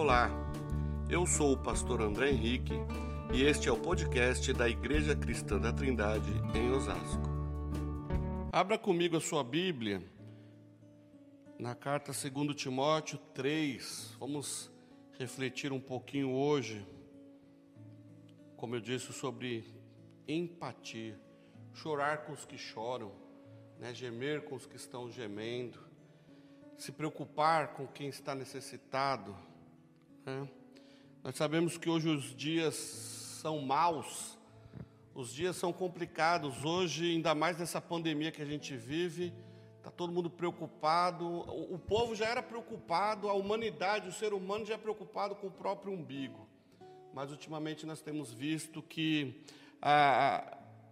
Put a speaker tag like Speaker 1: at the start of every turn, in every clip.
Speaker 1: Olá, eu sou o pastor André Henrique e este é o podcast da Igreja Cristã da Trindade em Osasco. Abra comigo a sua Bíblia na carta 2 Timóteo 3. Vamos refletir um pouquinho hoje, como eu disse, sobre empatia. Chorar com os que choram, né? gemer com os que estão gemendo, se preocupar com quem está necessitado. Né? Nós sabemos que hoje os dias são maus, os dias são complicados. Hoje, ainda mais nessa pandemia que a gente vive, está todo mundo preocupado. O, o, povo já era preocupado, a humanidade, o ser humano já é preocupado com o próprio umbigo. Mas ultimamente nós temos visto que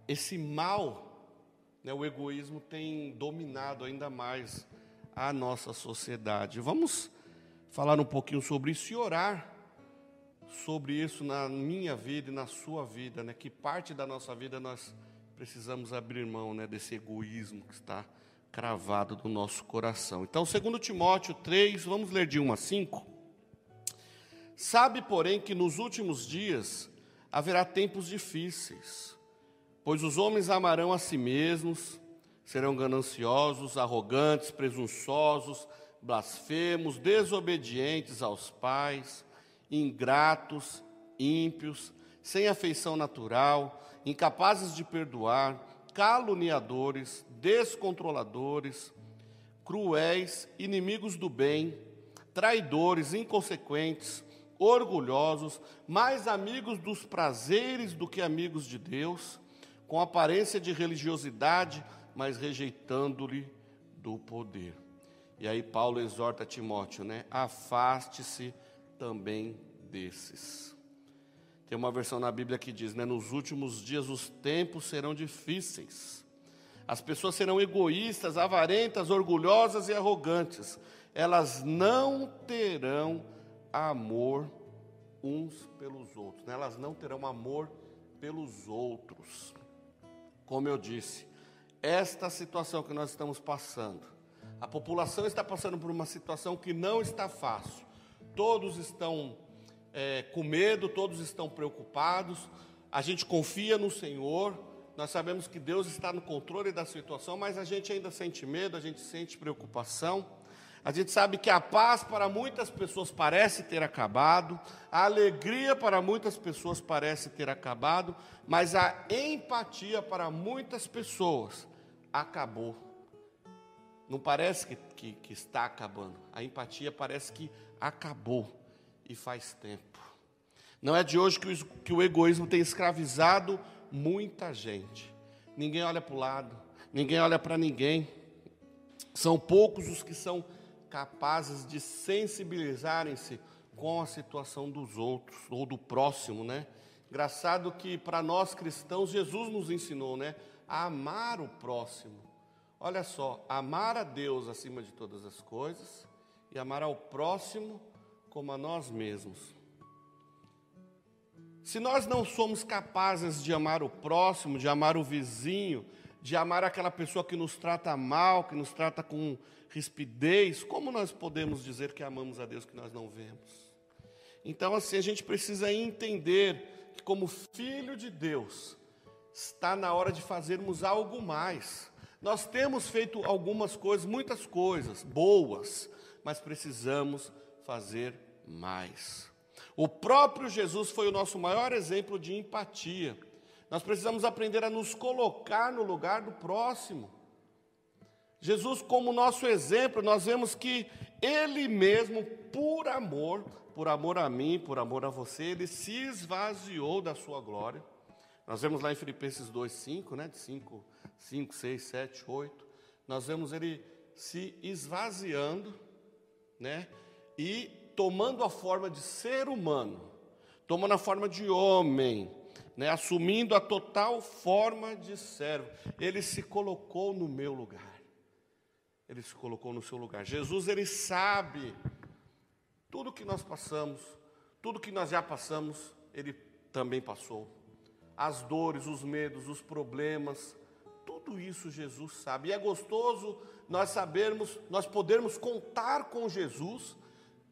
Speaker 1: esse mal, né, o egoísmo, tem dominado ainda mais a nossa sociedade. Vamos falar um pouquinho sobre isso e orar sobre isso na minha vida e na sua vida, né? Que parte da nossa vida nós precisamos abrir mão, né, desse egoísmo que está cravado no nosso coração. Então, segundo Timóteo 3, vamos ler de 1 a 5. Sabe, porém, que nos últimos dias haverá tempos difíceis, pois os homens amarão a si mesmos, serão gananciosos, arrogantes, presunçosos, blasfemos, desobedientes aos pais, ingratos, ímpios, sem afeição natural, incapazes de perdoar, caluniadores, descontroladores, cruéis, inimigos do bem, traidores, inconsequentes, orgulhosos, mais amigos dos prazeres do que amigos de Deus, com aparência de religiosidade, mas rejeitando-lhe do poder. E aí Paulo exorta Timóteo, né? Afaste-se também desses. Tem uma versão na Bíblia que diz, né? Nos últimos dias os tempos serão difíceis. As pessoas serão egoístas, avarentas, orgulhosas e arrogantes. Elas não terão amor uns pelos outros. Né? Elas não terão amor pelos outros. Como eu disse, esta situação que nós estamos passando. A população está passando por uma situação que não está fácil. Todos estão é, com medo, todos estão preocupados. A gente confia no Senhor. Nós sabemos que Deus está no controle da situação, mas a gente ainda sente medo, a gente sente preocupação. A gente sabe que a paz para muitas pessoas parece ter acabado, a alegria para muitas pessoas parece ter acabado, mas a empatia para muitas pessoas acabou. Não parece que, que, que está acabando, a empatia parece que acabou e faz tempo. Não é de hoje que o, que o egoísmo tem escravizado muita gente. Ninguém olha para o lado, ninguém olha para ninguém. São poucos os que são capazes de sensibilizarem-se com a situação dos outros ou do próximo, né? Engraçado que para nós cristãos Jesus nos ensinou, né, a amar o próximo. Olha só, amar a Deus acima de todas as coisas e amar ao próximo como a nós mesmos. Se nós não somos capazes de amar o próximo, de amar o vizinho, de amar aquela pessoa que nos trata mal, que nos trata com rispidez, como nós podemos dizer que amamos a Deus que nós não vemos? Então, assim, a gente precisa entender que, como filho de Deus, está na hora de fazermos algo mais. Nós temos feito algumas coisas, muitas coisas boas, mas precisamos fazer mais. O próprio Jesus foi o nosso maior exemplo de empatia. Nós precisamos aprender a nos colocar no lugar do próximo. Jesus, como nosso exemplo, nós vemos que Ele mesmo, por amor, por amor a mim, por amor a você, Ele se esvaziou da sua glória. Nós vemos lá em Filipenses 2, 5, né? De 5, 5, 6, 7, 8. Nós vemos Ele se esvaziando, né? E tomando a forma de ser humano, tomando a forma de homem, né, assumindo a total forma de servo. Ele se colocou no meu lugar. Ele se colocou no seu lugar. Jesus, ele sabe tudo que nós passamos, tudo que nós já passamos, ele também passou. As dores, os medos, os problemas, tudo isso Jesus sabe. E é gostoso nós sabermos, nós podermos contar com Jesus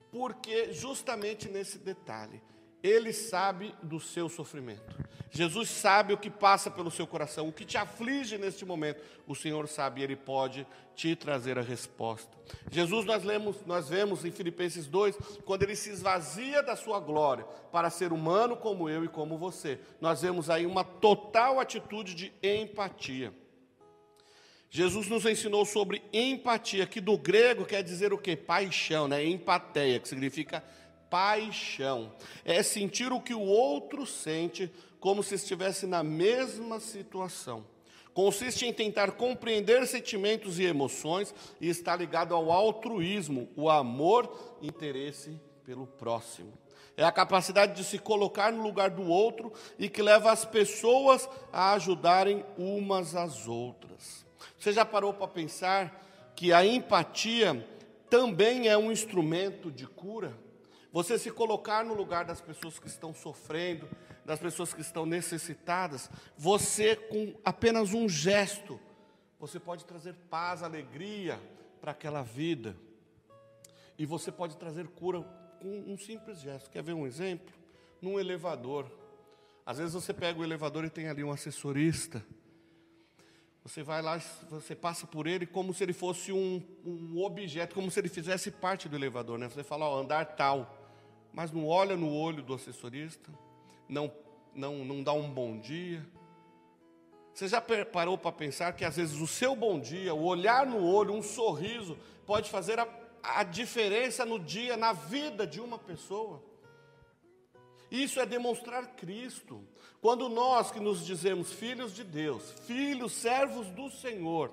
Speaker 1: porque justamente nesse detalhe, ele sabe do seu sofrimento. Jesus sabe o que passa pelo seu coração, o que te aflige neste momento. O Senhor sabe, ele pode te trazer a resposta. Jesus nós lemos, nós vemos em Filipenses 2, quando ele se esvazia da sua glória para ser humano como eu e como você. Nós vemos aí uma total atitude de empatia. Jesus nos ensinou sobre empatia, que do grego quer dizer o quê? Paixão, né? Empateia, que significa paixão. É sentir o que o outro sente, como se estivesse na mesma situação. Consiste em tentar compreender sentimentos e emoções e está ligado ao altruísmo, o amor, interesse pelo próximo. É a capacidade de se colocar no lugar do outro e que leva as pessoas a ajudarem umas às outras. Você já parou para pensar que a empatia também é um instrumento de cura? Você se colocar no lugar das pessoas que estão sofrendo, das pessoas que estão necessitadas, você com apenas um gesto, você pode trazer paz, alegria para aquela vida. E você pode trazer cura com um simples gesto. Quer ver um exemplo? Num elevador. Às vezes você pega o elevador e tem ali um assessorista. Você vai lá, você passa por ele como se ele fosse um, um objeto, como se ele fizesse parte do elevador. Né? Você fala, ó, andar tal mas não olha no olho do assessorista, não, não, não dá um bom dia. Você já parou para pensar que às vezes o seu bom dia, o olhar no olho, um sorriso, pode fazer a, a diferença no dia, na vida de uma pessoa? Isso é demonstrar Cristo. Quando nós que nos dizemos filhos de Deus, filhos, servos do Senhor,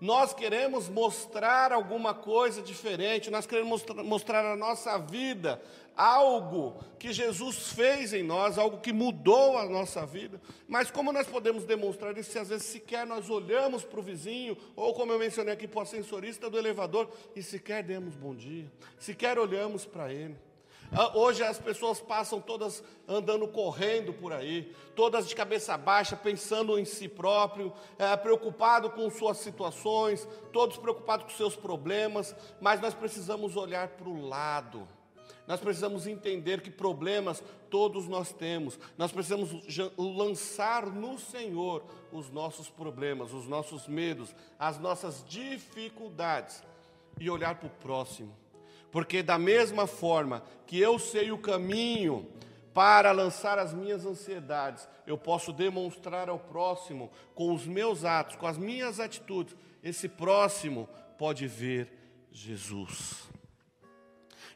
Speaker 1: nós queremos mostrar alguma coisa diferente, nós queremos mostrar a nossa vida, algo que Jesus fez em nós, algo que mudou a nossa vida. Mas como nós podemos demonstrar isso se às vezes sequer nós olhamos para o vizinho, ou como eu mencionei aqui para o ascensorista do elevador, e sequer demos bom dia, sequer olhamos para ele. Ah, hoje as pessoas passam todas andando correndo por aí, todas de cabeça baixa, pensando em si próprio, é, preocupado com suas situações, todos preocupados com seus problemas, mas nós precisamos olhar para o lado. Nós precisamos entender que problemas todos nós temos. Nós precisamos lançar no Senhor os nossos problemas, os nossos medos, as nossas dificuldades e olhar para o próximo porque, da mesma forma que eu sei o caminho para lançar as minhas ansiedades, eu posso demonstrar ao próximo, com os meus atos, com as minhas atitudes, esse próximo pode ver Jesus.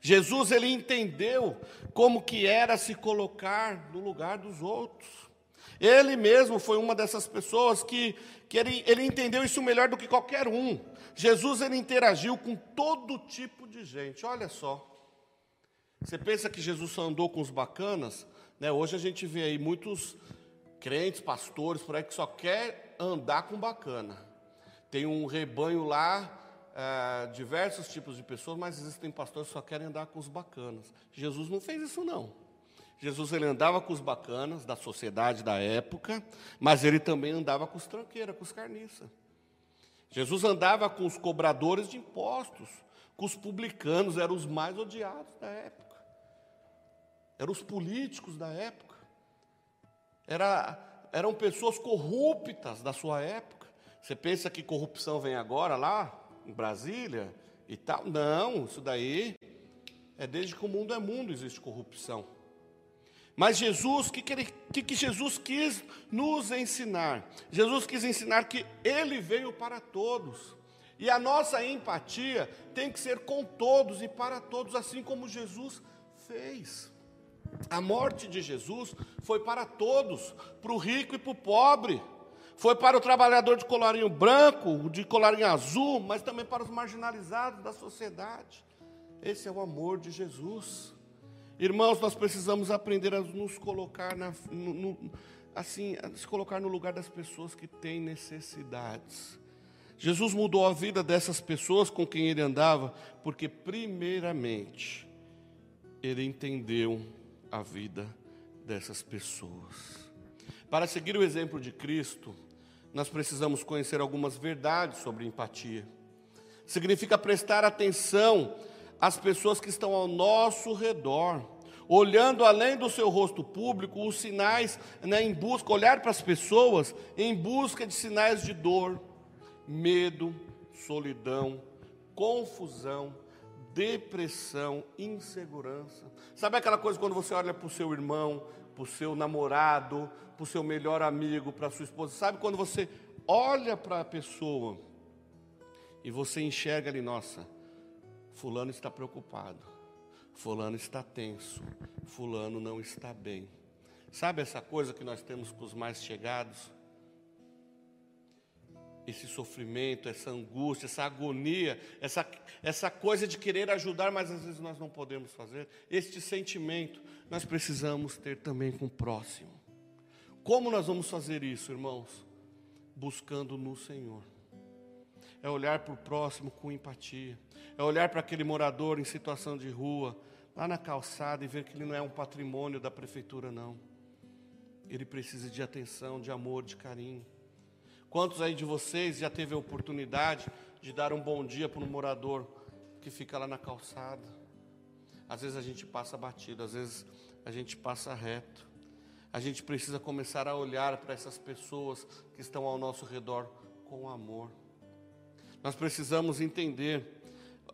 Speaker 1: Jesus ele entendeu como que era se colocar no lugar dos outros. Ele mesmo foi uma dessas pessoas que, que ele, ele entendeu isso melhor do que qualquer um. Jesus ele interagiu com todo tipo de gente. Olha só. Você pensa que Jesus só andou com os bacanas? Né? Hoje a gente vê aí muitos crentes, pastores por aí que só quer andar com bacana. Tem um rebanho lá, é, diversos tipos de pessoas, mas existem pastores que só querem andar com os bacanas. Jesus não fez isso não. Jesus ele andava com os bacanas da sociedade da época, mas ele também andava com os tranqueiros, com os carniças. Jesus andava com os cobradores de impostos, com os publicanos, eram os mais odiados da época. Eram os políticos da época. Era, eram pessoas corruptas da sua época. Você pensa que corrupção vem agora lá em Brasília e tal? Não, isso daí é desde que o mundo é mundo existe corrupção. Mas Jesus, o que, que, que, que Jesus quis nos ensinar? Jesus quis ensinar que Ele veio para todos. E a nossa empatia tem que ser com todos e para todos, assim como Jesus fez. A morte de Jesus foi para todos, para o rico e para o pobre. Foi para o trabalhador de colarinho branco, de colarinho azul, mas também para os marginalizados da sociedade. Esse é o amor de Jesus. Irmãos, nós precisamos aprender a nos colocar na, no, no, assim, a se colocar no lugar das pessoas que têm necessidades. Jesus mudou a vida dessas pessoas com quem ele andava, porque primeiramente ele entendeu a vida dessas pessoas. Para seguir o exemplo de Cristo, nós precisamos conhecer algumas verdades sobre empatia. Significa prestar atenção as pessoas que estão ao nosso redor, olhando além do seu rosto público, os sinais, né, em busca, olhar para as pessoas em busca de sinais de dor, medo, solidão, confusão, depressão, insegurança. Sabe aquela coisa quando você olha para o seu irmão, para o seu namorado, para o seu melhor amigo, para a sua esposa? Sabe quando você olha para a pessoa e você enxerga ali, nossa, Fulano está preocupado, Fulano está tenso, Fulano não está bem. Sabe essa coisa que nós temos com os mais chegados? esse sofrimento, essa angústia, essa agonia, essa, essa coisa de querer ajudar, mas às vezes nós não podemos fazer. Este sentimento nós precisamos ter também com o próximo. Como nós vamos fazer isso, irmãos? Buscando no Senhor. É olhar para o próximo com empatia. É olhar para aquele morador em situação de rua, lá na calçada, e ver que ele não é um patrimônio da prefeitura, não. Ele precisa de atenção, de amor, de carinho. Quantos aí de vocês já teve a oportunidade de dar um bom dia para um morador que fica lá na calçada? Às vezes a gente passa batido, às vezes a gente passa reto. A gente precisa começar a olhar para essas pessoas que estão ao nosso redor com amor. Nós precisamos entender,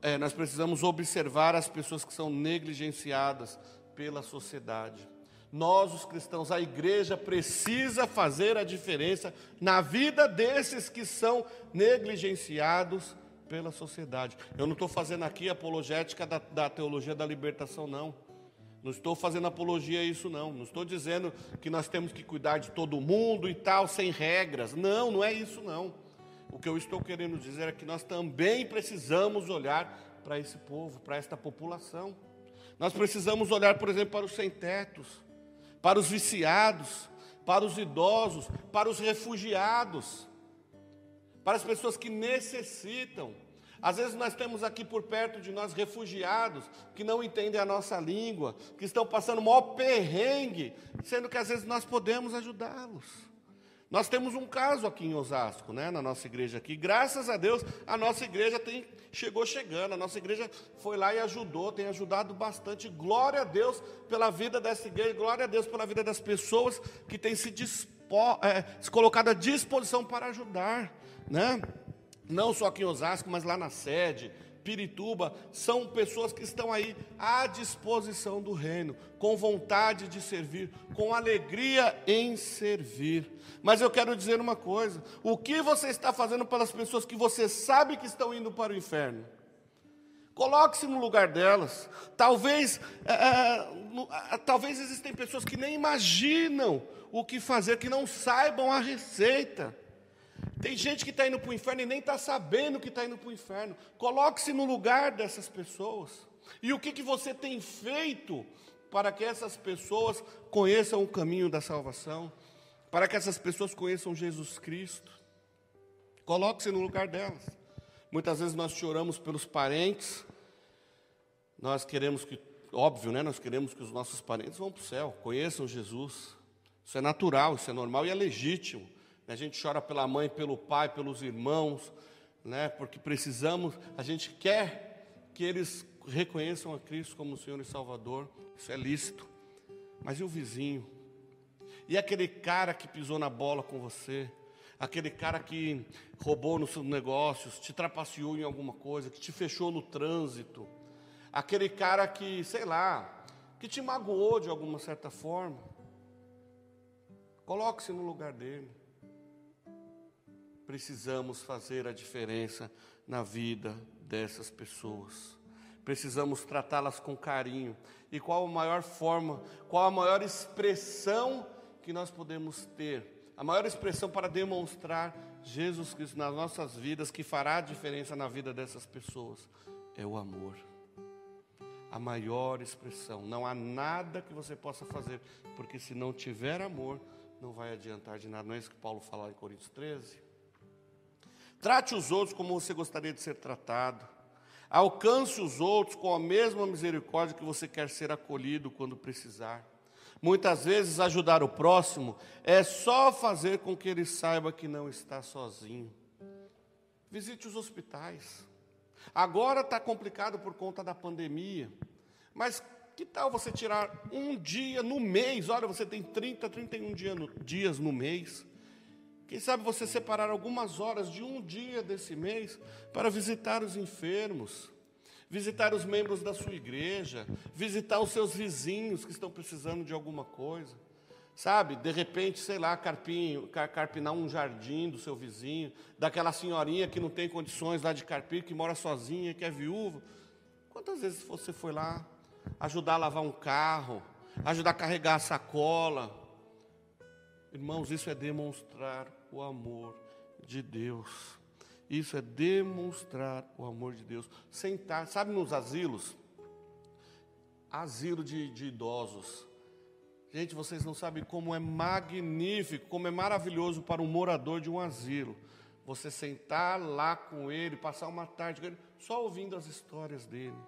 Speaker 1: é, nós precisamos observar as pessoas que são negligenciadas pela sociedade. Nós, os cristãos, a igreja precisa fazer a diferença na vida desses que são negligenciados pela sociedade. Eu não estou fazendo aqui apologética da, da, teologia da libertação, não. Não estou fazendo apologia a isso, não. Não estou dizendo que nós temos que cuidar de todo mundo e tal, sem regras. Não, não é isso, não. O que eu estou querendo dizer é que nós também precisamos olhar para esse povo, para esta população. Nós precisamos olhar, por exemplo, para os sem-tetos para os viciados, para os idosos, para os refugiados, para as pessoas que necessitam. Às vezes nós temos aqui por perto de nós refugiados que não entendem a nossa língua, que estão passando o maior perrengue, sendo que às vezes nós podemos ajudá-los. Nós temos um caso aqui em Osasco, né, na nossa igreja aqui. Graças a Deus, a nossa igreja tem, chegou chegando, a nossa igreja foi lá e ajudou, tem ajudado bastante. Glória a Deus pela vida dessa igreja, glória a Deus pela vida das pessoas que têm se, dispo, é, se colocado à disposição para ajudar, né? Não só aqui em Osasco, mas lá na sede, Pirituba, são pessoas que estão aí à disposição do reino, com vontade de servir, com alegria em servir. Mas eu quero dizer uma coisa: o que você está fazendo pelas pessoas que você sabe que estão indo para o inferno? Coloque-se no lugar delas. Talvez, é, é, talvez existem pessoas que nem imaginam o que fazer, que não saibam a receita. Tem gente que está indo para o inferno e nem está sabendo que está indo para o inferno. Coloque-se no lugar dessas pessoas. E o que, que você tem feito para que essas pessoas conheçam o caminho da salvação? Para que essas pessoas conheçam Jesus Cristo? Coloque-se no lugar delas. Muitas vezes nós choramos pelos parentes, nós queremos que, óbvio, né? Nós queremos que os nossos parentes vão para o céu, conheçam Jesus. Isso é natural, isso é normal e é legítimo. A gente chora pela mãe, pelo pai, pelos irmãos, né? Porque precisamos, a gente quer que eles reconheçam a Cristo como Senhor e Salvador. Isso é lícito. Mas e o vizinho? E aquele cara que pisou na bola com você? Aquele cara que roubou nos seus negócios, te trapaceou em alguma coisa, que te fechou no trânsito? Aquele cara que, sei lá, que te magoou de alguma certa forma? Coloque-se no lugar dele precisamos fazer a diferença na vida dessas pessoas. Precisamos tratá-las com carinho. E qual a maior forma, qual a maior expressão que nós podemos ter? A maior expressão para demonstrar Jesus Cristo nas nossas vidas, que fará a diferença na vida dessas pessoas, é o amor. A maior expressão. Não há nada que você possa fazer, porque se não tiver amor, não vai adiantar de nada. Não é isso que Paulo fala em Coríntios 13? Trate os outros como você gostaria de ser tratado. Alcance os outros com a mesma misericórdia que você quer ser acolhido quando precisar. Muitas vezes, ajudar o próximo é só fazer com que ele saiba que não está sozinho. Visite os hospitais. Agora está complicado por conta da pandemia, mas que tal você tirar um dia no mês? Olha, você tem 30, 31 dia no, dias no mês. Quem sabe você separar algumas horas de um dia desse mês para visitar os enfermos, visitar os membros da sua igreja, visitar os seus vizinhos que estão precisando de alguma coisa. Sabe, de repente, sei lá, carpinho, carpinar um jardim do seu vizinho, daquela senhorinha que não tem condições lá de carpir, que mora sozinha, que é viúva. Quantas vezes você foi lá ajudar a lavar um carro, ajudar a carregar a sacola? Irmãos, isso é demonstrar o amor de Deus. Isso é demonstrar o amor de Deus. Sentar, sabe nos asilos? Asilo de, de idosos Gente, vocês não sabem como é magnífico, como é maravilhoso para um morador de um asilo. Você sentar lá com ele, passar uma tarde com ele, só ouvindo as histórias dele.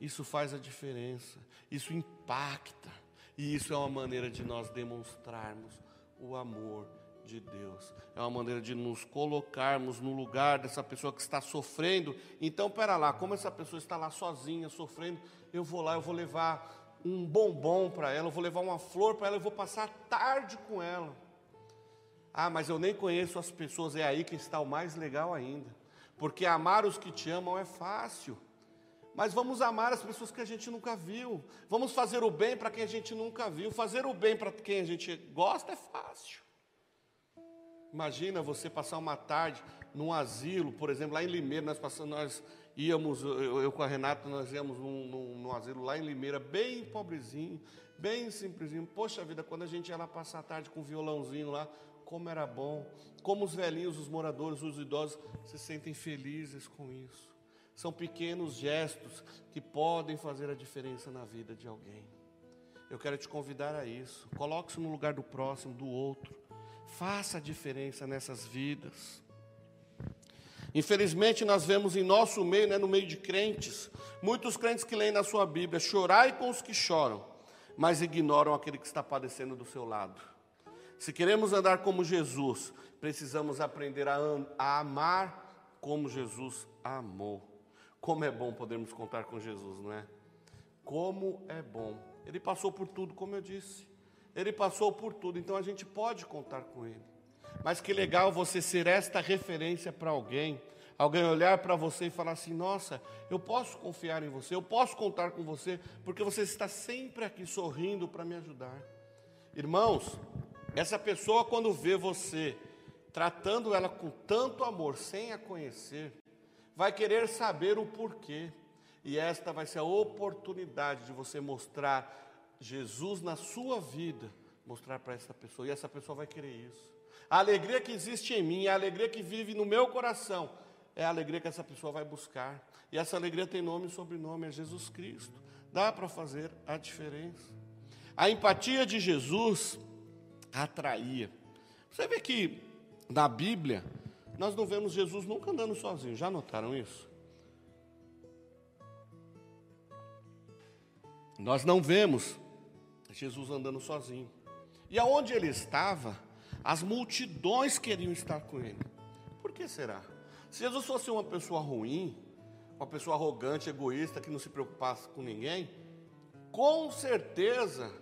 Speaker 1: Isso faz a diferença, isso impacta, e isso é uma maneira de nós demonstrarmos o amor de Deus. É uma maneira de nos colocarmos no lugar dessa pessoa que está sofrendo. Então, pera lá, como essa pessoa está lá sozinha, sofrendo, eu vou lá, eu vou levar um bombom para ela, eu vou levar uma flor para ela, eu vou passar tarde com ela. Ah, mas eu nem conheço as pessoas, é aí que está o mais legal ainda. Porque amar os que te amam é fácil. Mas vamos amar as pessoas que a gente nunca viu. Vamos fazer o bem para quem a gente nunca viu. Fazer o bem para quem a gente gosta é fácil. Imagina você passar uma tarde num asilo, por exemplo, lá em Limeira, nós passamos, nós íamos, eu, eu com a Renata, nós íamos num, num, num, asilo lá em Limeira, bem pobrezinho, bem simplesinho. Poxa vida, quando a gente ia lá passar a tarde com um violãozinho lá, como era bom, como os velhinhos, os moradores, os idosos se sentem felizes com isso. São pequenos gestos que podem fazer a diferença na vida de alguém. Eu quero te convidar a isso. Coloque-se no lugar do próximo, do outro. Faça a diferença nessas vidas. Infelizmente, nós vemos em nosso meio, né, no meio de crentes, muitos crentes que leem na sua Bíblia: chorai com os que choram, mas ignoram aquele que está padecendo do seu lado. Se queremos andar como Jesus, precisamos aprender a, a amar como Jesus amou. Como é bom podermos contar com Jesus, não é? Como é bom. Ele passou por tudo, como eu disse. Ele passou por tudo, então a gente pode contar com ele. Mas que legal você ser esta referência para alguém. Alguém olhar para você e falar assim: Nossa, eu posso confiar em você, eu posso contar com você, porque você está sempre aqui sorrindo para me ajudar. Irmãos, essa pessoa, quando vê você tratando ela com tanto amor, sem a conhecer, vai querer saber o porquê. E esta vai ser a oportunidade de você mostrar Jesus na sua vida, mostrar para essa pessoa, e essa pessoa vai querer isso. A alegria que existe em mim, a alegria que vive no meu coração, é a alegria que essa pessoa vai buscar. E essa alegria tem nome e sobrenome, é Jesus Cristo. Dá para fazer a diferença. A empatia de Jesus atraía. Você vê que na Bíblia, nós não vemos Jesus nunca andando sozinho. Já notaram isso? Nós não vemos Jesus andando sozinho. E aonde ele estava, as multidões queriam estar com ele. Por que será? Se Jesus fosse uma pessoa ruim, uma pessoa arrogante, egoísta, que não se preocupasse com ninguém, com certeza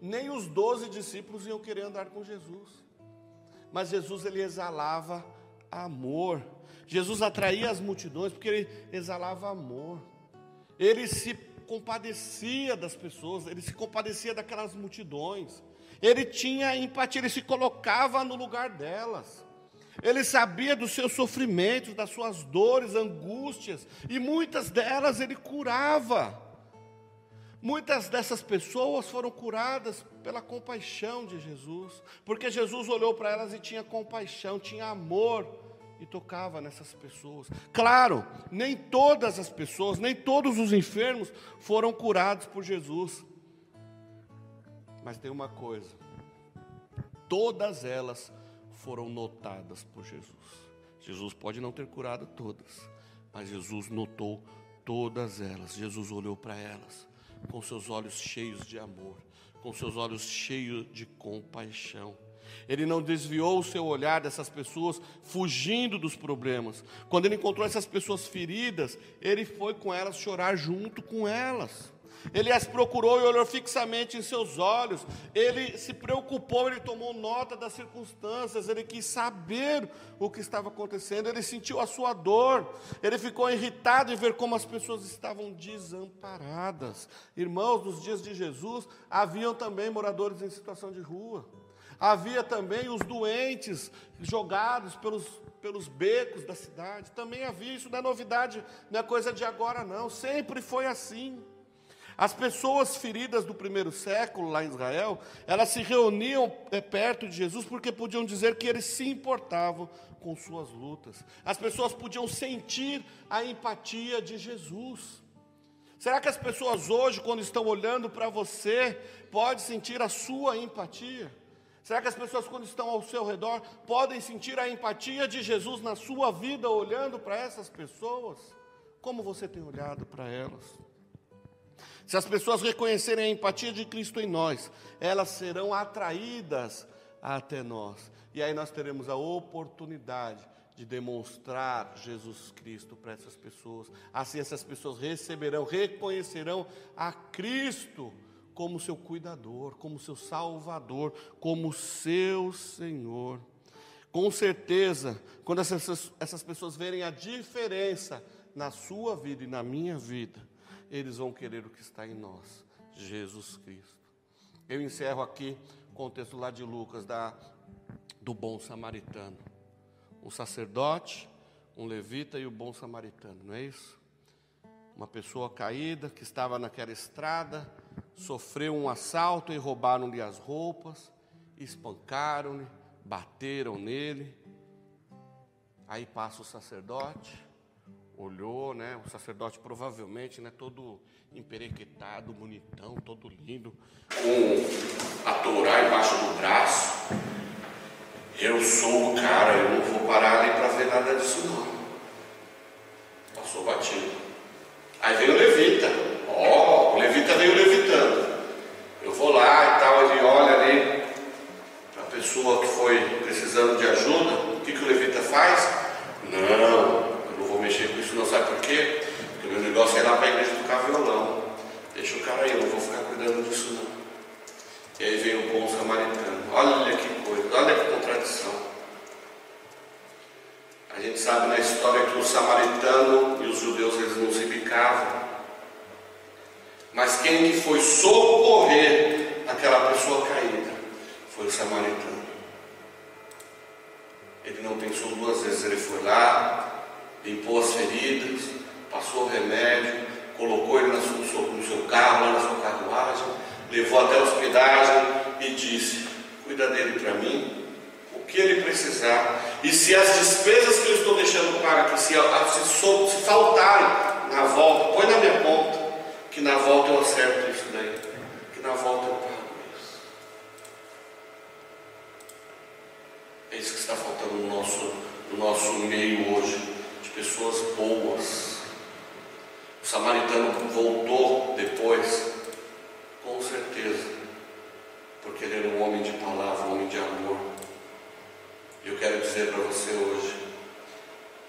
Speaker 1: nem os doze discípulos iam querer andar com Jesus. Mas Jesus ele exalava amor. Jesus atraía as multidões porque ele exalava amor. Ele se compadecia das pessoas, ele se compadecia daquelas multidões, ele tinha empatia, ele se colocava no lugar delas. Ele sabia dos seus sofrimentos, das suas dores, angústias, e muitas delas ele curava. Muitas dessas pessoas foram curadas pela compaixão de Jesus, porque Jesus olhou para elas e tinha compaixão, tinha amor e tocava nessas pessoas. Claro, nem todas as pessoas, nem todos os enfermos foram curados por Jesus. Mas tem uma coisa: todas elas foram notadas por Jesus. Jesus pode não ter curado todas, mas Jesus notou todas elas. Jesus olhou para elas com seus olhos cheios de amor, com seus olhos cheios de compaixão. Ele não desviou o seu olhar dessas pessoas fugindo dos problemas. Quando ele encontrou essas pessoas feridas, ele foi com elas chorar junto com elas. Ele as procurou e olhou fixamente em seus olhos. Ele se preocupou, ele tomou nota das circunstâncias, ele quis saber o que estava acontecendo, ele sentiu a sua dor, ele ficou irritado em ver como as pessoas estavam desamparadas. Irmãos, nos dias de Jesus, haviam também moradores em situação de rua. Havia também os doentes jogados pelos, pelos becos da cidade. Também havia, isso não é novidade, não é coisa de agora, não. Sempre foi assim. As pessoas feridas do primeiro século lá em Israel, elas se reuniam é, perto de Jesus porque podiam dizer que eles se importavam com suas lutas. As pessoas podiam sentir a empatia de Jesus. Será que as pessoas hoje, quando estão olhando para você, podem sentir a sua empatia? Será que as pessoas, quando estão ao seu redor, podem sentir a empatia de Jesus na sua vida, olhando para essas pessoas? Como você tem olhado para elas? Se as pessoas reconhecerem a empatia de Cristo em nós, elas serão atraídas até nós. E aí nós teremos a oportunidade de demonstrar Jesus Cristo para essas pessoas. Assim essas pessoas receberão, reconhecerão a Cristo como seu cuidador, como seu salvador, como seu Senhor. Com certeza, quando essas, essas pessoas verem a diferença na sua vida e na minha vida, eles vão querer o que está em nós, Jesus Cristo. Eu encerro aqui com o texto lá de Lucas, da, do bom samaritano. Um sacerdote, um levita e o bom samaritano, não é isso? Uma pessoa caída que estava naquela estrada, sofreu um assalto e roubaram-lhe as roupas, espancaram-lhe, bateram nele. Aí passa o sacerdote, olhou, né? O sacerdote provavelmente, né, todo emperequetado, bonitão, todo lindo, com a Torá embaixo do braço. Eu sou o cara, eu não vou parar ali para ver nada disso não. Passou batido. Aí veio o levita. Ó, oh, o levita veio levitando. Eu vou lá e tal, ele olha ali a pessoa que foi precisando de ajuda. O que, que o levita faz? Não, eu não vou mexer com isso não. Sabe por quê? Porque o meu negócio é ir lá para a igreja tocar violão. Deixa o cara aí, eu não vou ficar cuidando disso não. E aí vem o bom samaritano. Olha que coisa, olha que contradição. A gente sabe na história que o samaritano e os judeus eles não se bicavam. Mas quem que foi socorrer aquela pessoa caída foi o samaritano. Ele não pensou duas vezes, ele foi lá, limpou as feridas, passou o remédio, colocou ele no seu, carro, na sua carruagem, levou até a hospedagem e disse: Cuida dele para mim, o que ele precisar. E se as despesas que eu estou deixando para que se, se, se faltarem na volta, põe na minha conta que na volta eu acerto isso daí, que na volta eu pago isso. É isso que está faltando no nosso, no nosso meio hoje, de pessoas boas. O samaritano voltou depois, com certeza, porque ele era um homem de palavra, um homem de amor. E eu quero dizer para você hoje,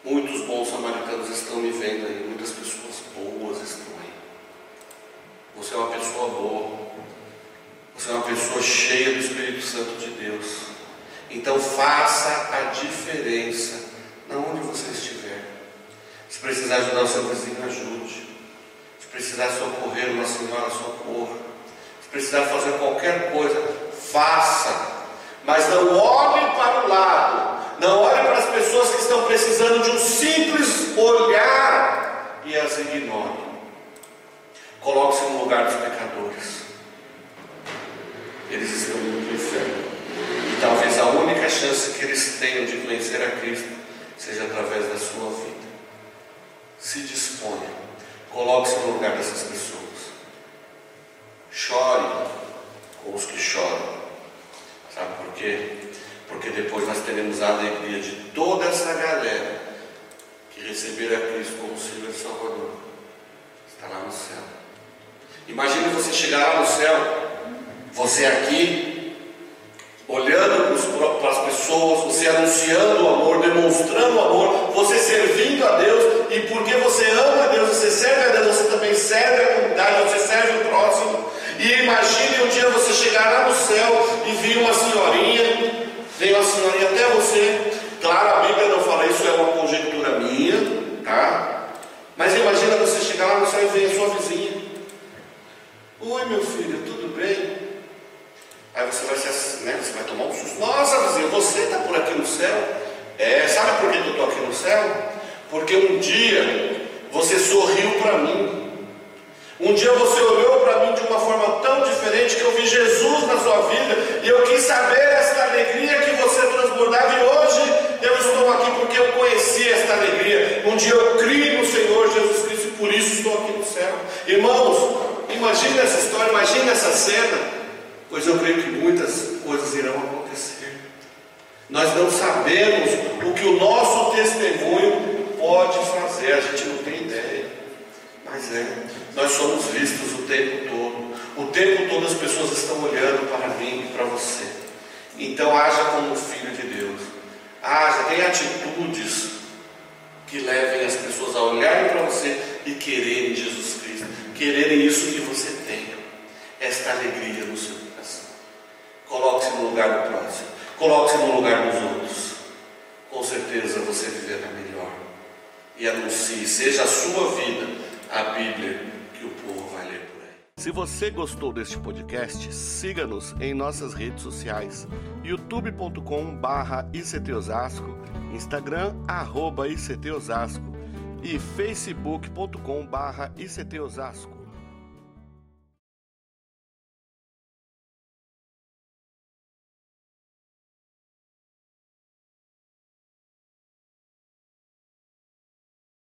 Speaker 1: muitos bons samaritanos estão me vendo aí, muitas pessoas boas estão aí. Você é uma pessoa boa. Você é uma pessoa cheia do Espírito Santo de Deus. Então faça a diferença na onde você estiver. Se precisar ajudar o seu vizinho, ajude. Se precisar socorrer uma senhora, socorra. Se precisar fazer qualquer coisa, faça. Mas não olhe para o lado. Não olhe para as pessoas que estão precisando de um simples olhar e as ignore. Coloque-se no lugar dos pecadores. Eles estão no inferno. E talvez a única chance que eles tenham de vencer a Cristo seja através da sua vida. Se disponha. Coloque-se no lugar dessas pessoas. Chore com os que choram. Sabe por quê? Porque depois nós teremos a alegria de toda essa galera que receber a Cristo como Senhor e Salvador. Está lá no céu. Imagine você chegar lá no céu, você aqui, olhando para as pessoas, você anunciando o amor, demonstrando o amor, você servindo a Deus, e porque você ama a Deus, você serve a Deus, você também serve a comunidade, você serve o próximo. E imagine um dia você chegar lá no céu e vir uma senhorinha, vem uma senhorinha até você. Claro, a Bíblia não fala isso, é uma conjectura minha, tá? Mas imagina você chegar lá no céu e ver a sua vizinha. Oi meu filho, tudo bem? Aí você vai, né, você vai tomar um susto. Nossa, vizinho, você está por aqui no céu? É, sabe por que eu estou aqui no céu? Porque um dia você sorriu para mim. Um dia você olhou para mim de uma forma tão diferente que eu vi Jesus na sua vida e eu quis saber esta alegria que você transbordava e hoje eu estou aqui porque eu conheci esta alegria. Um dia eu criei no Senhor Jesus Cristo e por isso estou aqui no céu. Irmãos, imagine essa história, imagine essa cena pois eu creio que muitas coisas irão acontecer. Nós não sabemos o que o nosso testemunho pode fazer, a gente não tem ideia. Mas é, nós somos vistos o tempo todo. O tempo todo as pessoas estão olhando para mim e para você. Então haja como filho de Deus. Haja, tenha atitudes que levem as pessoas a olharem para você e quererem Jesus Cristo, quererem isso que você tem, esta alegria no seu Coloque-se no lugar do próximo. Coloque-se no lugar dos outros. Com certeza você viverá melhor. E anuncie, seja a sua vida a Bíblia que o povo vai ler por aí.
Speaker 2: Se você gostou deste podcast, siga-nos em nossas redes sociais. youtube.com barra Instagram arroba e facebook.com barra ICT Osasco.